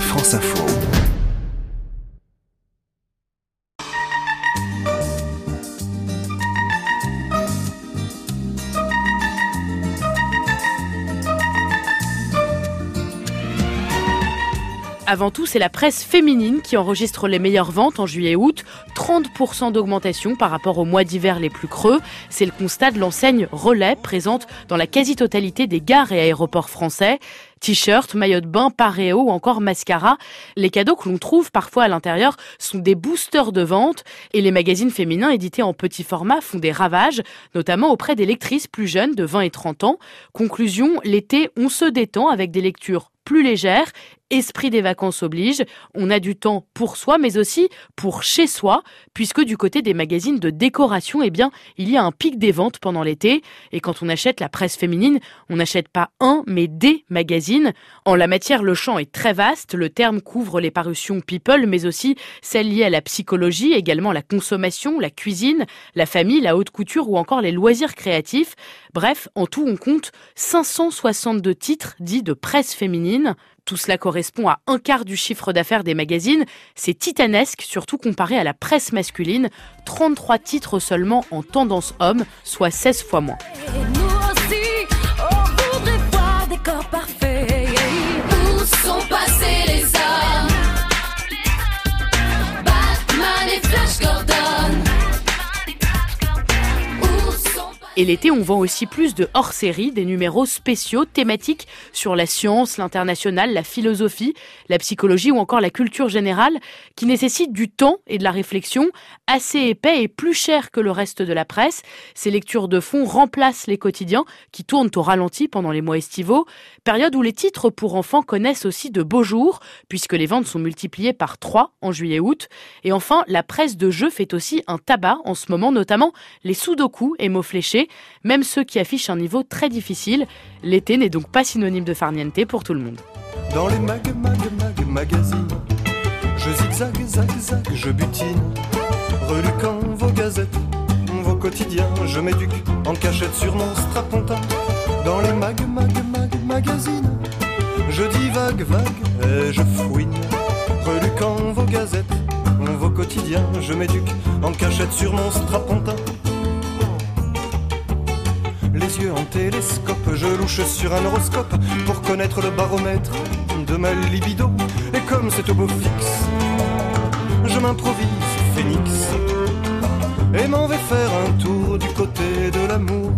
France Info. Avant tout, c'est la presse féminine qui enregistre les meilleures ventes en juillet-août, 30% d'augmentation par rapport aux mois d'hiver les plus creux. C'est le constat de l'enseigne Relais, présente dans la quasi-totalité des gares et aéroports français. T-shirts, maillots de bain, paréo ou encore mascara. Les cadeaux que l'on trouve parfois à l'intérieur sont des boosters de vente et les magazines féminins édités en petit format font des ravages, notamment auprès des lectrices plus jeunes de 20 et 30 ans. Conclusion, l'été, on se détend avec des lectures plus légères esprit des vacances oblige, on a du temps pour soi, mais aussi pour chez soi, puisque du côté des magazines de décoration, eh bien, il y a un pic des ventes pendant l'été. Et quand on achète la presse féminine, on n'achète pas un, mais des magazines. En la matière, le champ est très vaste. Le terme couvre les parutions people, mais aussi celles liées à la psychologie, également la consommation, la cuisine, la famille, la haute couture ou encore les loisirs créatifs. Bref, en tout, on compte 562 titres dits de presse féminine. Tout cela correspond à un quart du chiffre d'affaires des magazines. C'est titanesque, surtout comparé à la presse masculine. 33 titres seulement en tendance homme, soit 16 fois moins. Et l'été, on vend aussi plus de hors-série, des numéros spéciaux thématiques sur la science, l'international, la philosophie, la psychologie ou encore la culture générale, qui nécessitent du temps et de la réflexion, assez épais et plus cher que le reste de la presse. Ces lectures de fond remplacent les quotidiens qui tournent au ralenti pendant les mois estivaux, période où les titres pour enfants connaissent aussi de beaux jours, puisque les ventes sont multipliées par 3 en juillet-août. Et enfin, la presse de jeux fait aussi un tabac en ce moment, notamment les sudoku et mots fléchés même ceux qui affichent un niveau très difficile. L'été n'est donc pas synonyme de farniente pour tout le monde. Dans les mag, mag, mag, magazines, je zigzag, zag, zag, je butine, reluquant vos gazettes, vos quotidiens, je m'éduque en cachette sur mon strapontin. Dans les mag, mag, mag, magazines, je divague, vague, et je fouine, reluquant vos gazettes, vos quotidiens, je m'éduque en cachette sur mon strapontin yeux en télescope, je louche sur un horoscope pour connaître le baromètre de ma libido. Et comme c'est au beau fixe, je m'improvise phénix. Et m'en vais faire un tour du côté de l'amour